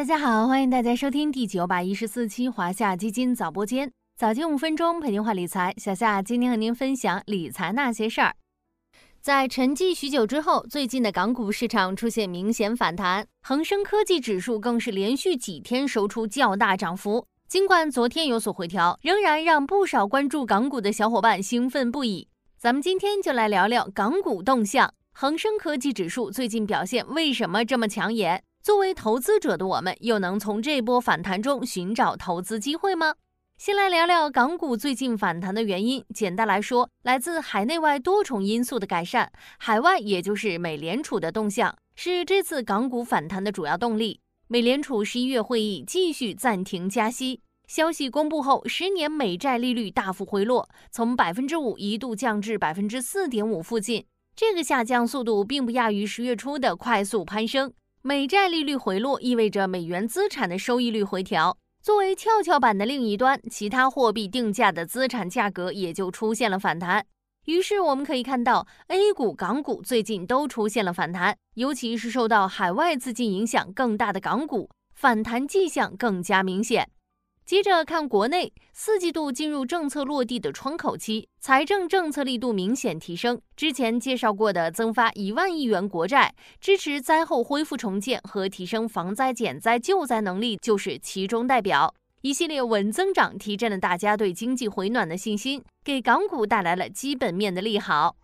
大家好，欢迎大家收听第九百一十四期华夏基金早播间，早间五分钟陪您话理财。小夏今天和您分享理财那些事儿。在沉寂许久之后，最近的港股市场出现明显反弹，恒生科技指数更是连续几天收出较大涨幅。尽管昨天有所回调，仍然让不少关注港股的小伙伴兴奋不已。咱们今天就来聊聊港股动向，恒生科技指数最近表现为什么这么抢眼？作为投资者的我们，又能从这波反弹中寻找投资机会吗？先来聊聊港股最近反弹的原因。简单来说，来自海内外多重因素的改善。海外也就是美联储的动向，是这次港股反弹的主要动力。美联储十一月会议继续暂停加息，消息公布后，十年美债利率大幅回落，从百分之五一度降至百分之四点五附近。这个下降速度并不亚于十月初的快速攀升。美债利率回落意味着美元资产的收益率回调，作为跷跷板的另一端，其他货币定价的资产价格也就出现了反弹。于是我们可以看到，A 股、港股最近都出现了反弹，尤其是受到海外资金影响更大的港股，反弹迹象更加明显。接着看国内，四季度进入政策落地的窗口期，财政政策力度明显提升。之前介绍过的增发一万亿元国债，支持灾后恢复重建和提升防灾减灾救灾能力，就是其中代表。一系列稳增长提振了大家对经济回暖的信心，给港股带来了基本面的利好。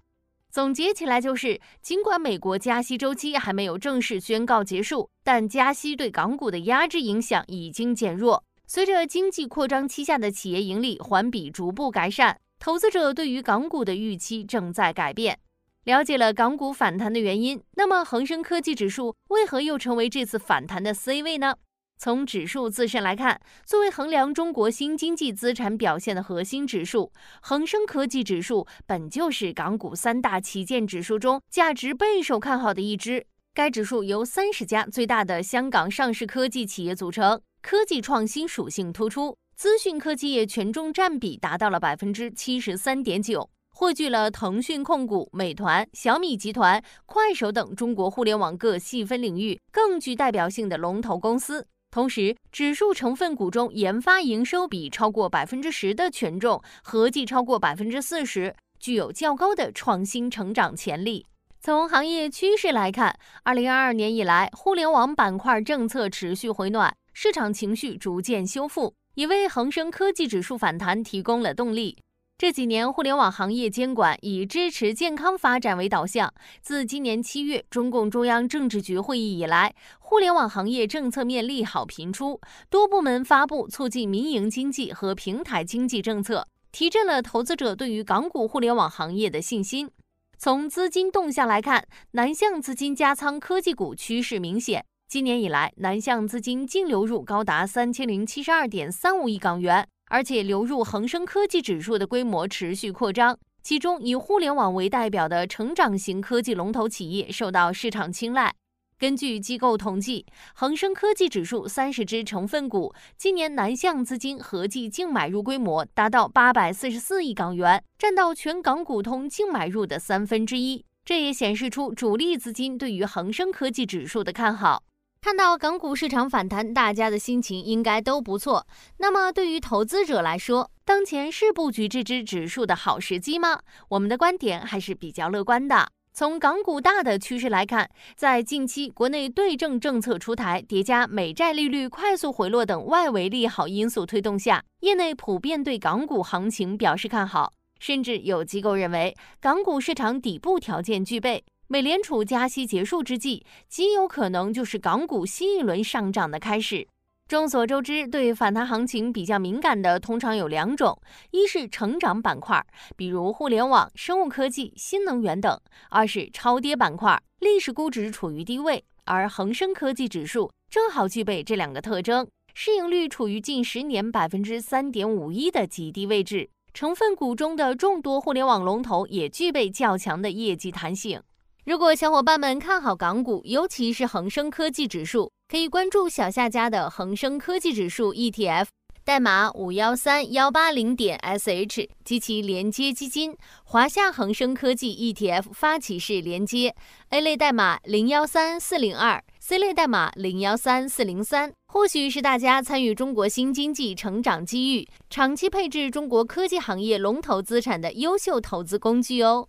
总结起来就是，尽管美国加息周期还没有正式宣告结束，但加息对港股的压制影响已经减弱。随着经济扩张期下的企业盈利环比逐步改善，投资者对于港股的预期正在改变。了解了港股反弹的原因，那么恒生科技指数为何又成为这次反弹的 C 位呢？从指数自身来看，作为衡量中国新经济资产表现的核心指数，恒生科技指数本就是港股三大旗舰指数中价值备受看好的一支。该指数由三十家最大的香港上市科技企业组成。科技创新属性突出，资讯科技业权重占比达到了百分之七十三点九，汇聚了腾讯控股、美团、小米集团、快手等中国互联网各细分领域更具代表性的龙头公司。同时，指数成分股中研发营收比超过百分之十的权重合计超过百分之四十，具有较高的创新成长潜力。从行业趋势来看，二零二二年以来，互联网板块政策持续回暖。市场情绪逐渐修复，也为恒生科技指数反弹提供了动力。这几年，互联网行业监管以支持健康发展为导向。自今年七月中共中央政治局会议以来，互联网行业政策面利好频出，多部门发布促进民营经济和平台经济政策，提振了投资者对于港股互联网行业的信心。从资金动向来看，南向资金加仓科技股趋势明显。今年以来，南向资金净流入高达三千零七十二点三五亿港元，而且流入恒生科技指数的规模持续扩张。其中，以互联网为代表的成长型科技龙头企业受到市场青睐。根据机构统计，恒生科技指数三十只成分股今年南向资金合计净买入规模达到八百四十四亿港元，占到全港股通净买入的三分之一。这也显示出主力资金对于恒生科技指数的看好。看到港股市场反弹，大家的心情应该都不错。那么对于投资者来说，当前是布局这只指数的好时机吗？我们的观点还是比较乐观的。从港股大的趋势来看，在近期国内对症政策出台，叠加美债利率快速回落等外围利好因素推动下，业内普遍对港股行情表示看好，甚至有机构认为港股市场底部条件具备。美联储加息结束之际，极有可能就是港股新一轮上涨的开始。众所周知，对反弹行情比较敏感的通常有两种：一是成长板块，比如互联网、生物科技、新能源等；二是超跌板块，历史估值处于低位。而恒生科技指数正好具备这两个特征，市盈率处于近十年百分之三点五一的极低位置，成分股中的众多互联网龙头也具备较强的业绩弹性。如果小伙伴们看好港股，尤其是恒生科技指数，可以关注小夏家的恒生科技指数 ETF，代码五幺三幺八零点 sh 及其连接基金华夏恒生科技 ETF 发起式连接，A 类代码零幺三四零二，C 类代码零幺三四零三，或许是大家参与中国新经济成长机遇、长期配置中国科技行业龙头资产的优秀投资工具哦。